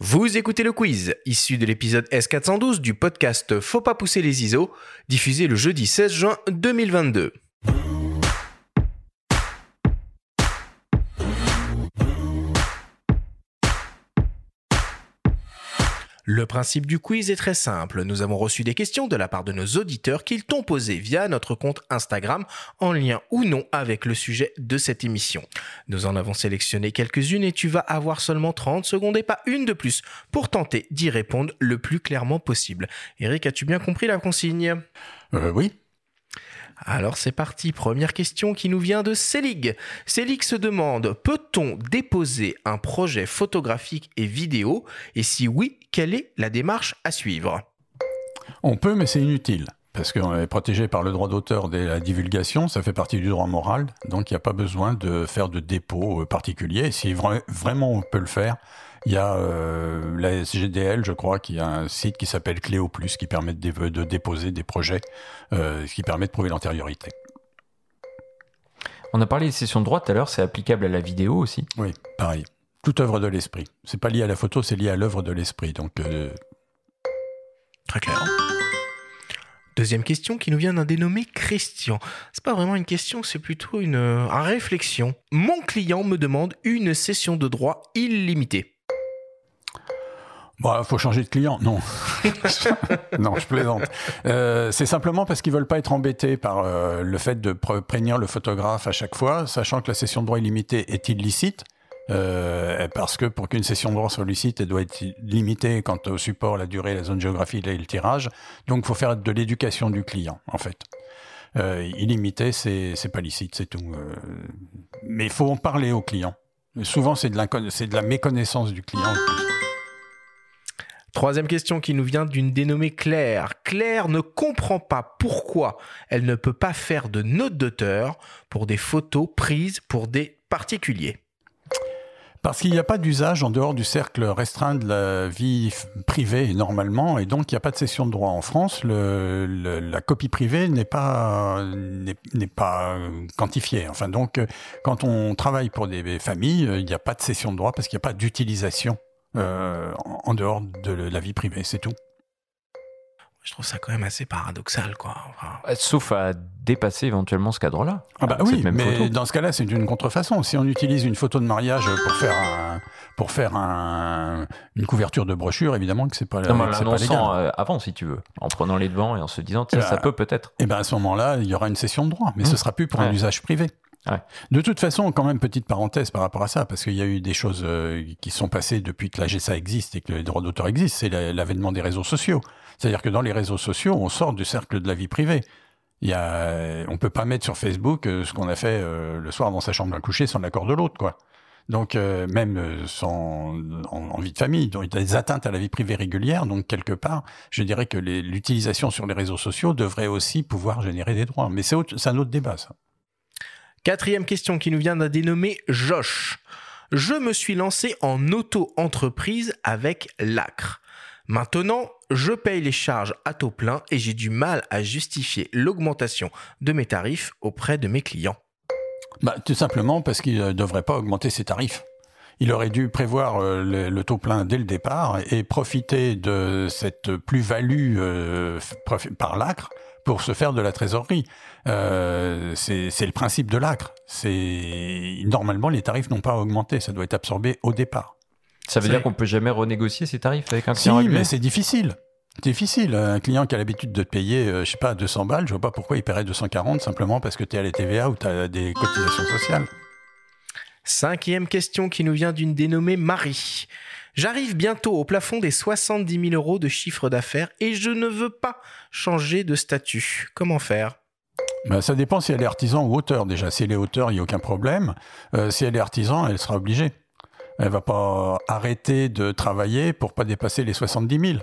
Vous écoutez le quiz, issu de l'épisode S412 du podcast Faut pas pousser les ISO, diffusé le jeudi 16 juin 2022. Le principe du quiz est très simple. Nous avons reçu des questions de la part de nos auditeurs qu'ils t'ont posées via notre compte Instagram en lien ou non avec le sujet de cette émission. Nous en avons sélectionné quelques-unes et tu vas avoir seulement 30 secondes et pas une de plus pour tenter d'y répondre le plus clairement possible. Eric, as-tu bien compris la consigne? Euh, oui. alors c'est parti, première question qui nous vient de Célig. Célig se demande, peut-on déposer un projet photographique et vidéo? Et si oui, quelle est la démarche à suivre? On peut, mais c'est inutile. Parce qu'on est protégé par le droit d'auteur de la divulgation, ça fait partie du droit moral, donc il n'y a pas besoin de faire de dépôt euh, particulier. Si vra- vraiment on peut le faire, il y a euh, la SGDL, je crois, qui a un site qui s'appelle Cléo Plus, qui permet de, dé- de déposer des projets, euh, ce qui permet de prouver l'antériorité. On a parlé des sessions de droit tout à l'heure, c'est applicable à la vidéo aussi. Oui, pareil. Toute œuvre de l'esprit. C'est pas lié à la photo, c'est lié à l'œuvre de l'esprit. Donc, euh, Très clair. Deuxième question qui nous vient d'un dénommé Christian. C'est pas vraiment une question, c'est plutôt une, euh, une réflexion. Mon client me demande une session de droit illimitée. Bon, faut changer de client. Non, non, je plaisante. Euh, c'est simplement parce qu'ils veulent pas être embêtés par euh, le fait de prévenir le photographe à chaque fois, sachant que la session de droit illimité est illicite. Euh, parce que pour qu'une session de droit soit licite, elle doit être limitée quant au support, la durée, la zone géographique et le tirage. Donc, faut faire de l'éducation du client, en fait. Euh, illimité, c'est pas licite, c'est tout. Euh, mais il faut en parler au client. Souvent, c'est de, de la méconnaissance du client. Troisième question qui nous vient d'une dénommée Claire. Claire ne comprend pas pourquoi elle ne peut pas faire de notes d'auteur pour des photos prises pour des particuliers. Parce qu'il n'y a pas d'usage en dehors du cercle restreint de la vie privée normalement, et donc il n'y a pas de cession de droit en France. Le, le- la copie privée n'est pas n'est pas euh, quantifiée. Enfin donc, euh, quand on travaille pour des familles, euh, il n'y a pas de cession de droit parce qu'il n'y a pas d'utilisation euh, en dehors de la vie privée. C'est tout. Je trouve ça quand même assez paradoxal, quoi. Enfin, Sauf à dépasser éventuellement ce cadre-là. Ah bah oui, même mais photo. dans ce cas-là, c'est une contrefaçon. Si on utilise une photo de mariage pour faire un, pour faire un, une couverture de brochure, évidemment que c'est pas, Non, l'annonçant légal. euh, avant, si tu veux, en prenant les devants et en se disant, tiens, Bah, ça peut peut-être. Et ben à ce moment-là, il y aura une cession de droit, mais ce Mmh. sera plus pour un usage privé. Ouais. De toute façon, quand même, petite parenthèse par rapport à ça, parce qu'il y a eu des choses euh, qui sont passées depuis que la GSA existe et que les droits d'auteur existent, c'est la- l'avènement des réseaux sociaux. C'est-à-dire que dans les réseaux sociaux, on sort du cercle de la vie privée. Il y a, on peut pas mettre sur Facebook euh, ce qu'on a fait euh, le soir dans sa chambre à coucher sans l'accord de l'autre, quoi. Donc euh, même sans, en, vie de famille, il y a des atteintes à la vie privée régulière. Donc quelque part, je dirais que l'utilisation sur les réseaux sociaux devrait aussi pouvoir générer des droits. Mais c'est un autre débat, ça. Quatrième question qui nous vient d'un dénommé Josh. Je me suis lancé en auto-entreprise avec l'ACRE. Maintenant, je paye les charges à taux plein et j'ai du mal à justifier l'augmentation de mes tarifs auprès de mes clients. Bah, tout simplement parce qu'il ne devrait pas augmenter ses tarifs. Il aurait dû prévoir euh, le, le taux plein dès le départ et profiter de cette plus-value euh, par l'ACRE pour se faire de la trésorerie. Euh, c'est le principe de l'ACRE. Normalement les tarifs n'ont pas augmenté, ça doit être absorbé au départ. Ça veut dire qu'on peut jamais renégocier ses tarifs avec un Si, client régulier? mais c'est difficile. Difficile. Un client qui a l'habitude de te payer, euh, je sais pas, 200 balles, je vois pas pourquoi il paierait 240 simplement parce que tu es à la TVA ou tu as des cotisations sociales. Cinquième question qui nous vient d'une dénommée Marie. J'arrive bientôt au plafond des 70 000 euros de chiffre d'affaires et je ne veux pas changer de statut. Comment faire? Ben, ça dépend si elle est artisan ou auteur. Déjà, si elle est auteur, il n'y a aucun problème. Euh, si elle est artisan, elle sera obligée. Elle va pas arrêter de travailler pour pas dépasser les 70 000.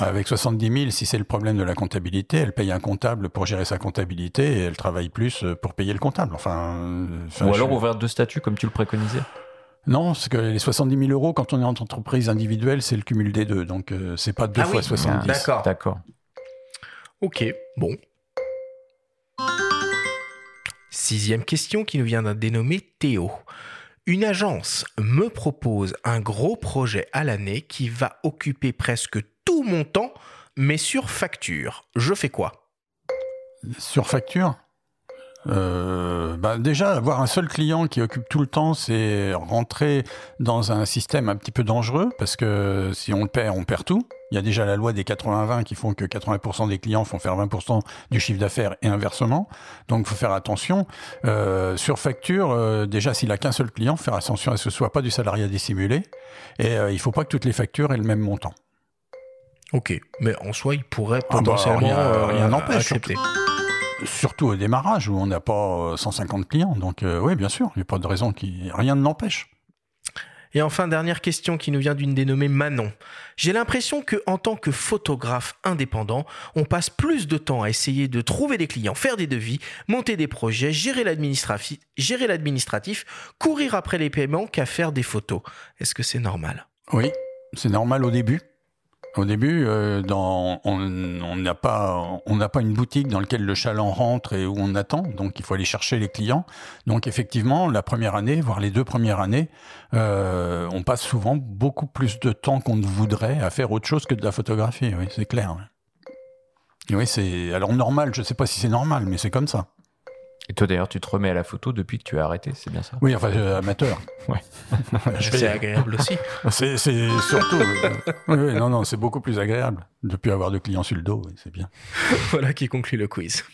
Avec 70 000, si c'est le problème de la comptabilité, elle paye un comptable pour gérer sa comptabilité et elle travaille plus euh, pour payer le comptable. Enfin, euh, enfin, Ou je- alors ouvrir deux statuts comme tu le préconisais. non, parce que les 70 000 euros, quand on est en entreprise individuelle, c'est le cumul des deux. Donc, euh, c'est pas deux Ah fois oui, 70. d'accord. D'accord. Ok, bon. Sixième question qui nous vient d'un dénommé Théo. Une agence me propose un gros projet à l'année qui va occuper presque tout mon temps, mais sur facture. Je fais quoi? Sur facture? Euh, bah déjà, avoir un seul client qui occupe tout le temps, c'est rentrer dans un système un petit peu dangereux, parce que si on le perd, on perd tout. Il y a déjà la loi des 80-20 qui font que 80% des clients font faire 20% du chiffre d'affaires et inversement. Donc, il faut faire attention. Euh, sur facture, euh, déjà, s'il a qu'un seul client, faire attention à ce que ce soit pas du salariat dissimulé. Et euh, il faut pas que toutes les factures aient le même montant. Ok, mais en soi, il pourrait Ah bah, potentiellement rien- euh, rien n'empêche. Surtout au démarrage où on n'a pas euh, 150 clients. Donc, euh, oui, bien sûr, il n'y a pas de raison qui rien ne l'empêche. Et enfin, dernière question qui nous vient d'une dénommée Manon. J'ai l'impression que, en tant que photographe indépendant, on passe plus de temps à essayer de trouver des clients, faire des devis, monter des projets, gérer l'administratif, gérer l'administratif, courir après les paiements qu'à faire des photos. Est-ce que c'est normal? Oui, c'est normal au début. Au début, euh, on n'a pas, une boutique dans laquelle le chaland rentre et où on attend, donc il faut aller chercher les clients. Donc effectivement, la première année, voire les deux premières années, euh, on passe souvent beaucoup plus de temps qu'on ne voudrait à faire autre chose que de la photographie. Oui, c'est clair. oui. C'est alors normal. Je sais pas si c'est normal, mais c'est comme ça. Et toi d'ailleurs, tu te remets à la photo depuis que tu as arrêté, c'est bien ça? Oui, enfin euh, amateur. Je C'est agréable aussi. C'est c'est surtout. euh, oui, oui, non, non, c'est beaucoup plus agréable de plus avoir de clients sur le dos. oui, c'est bien. voilà qui conclut le quiz.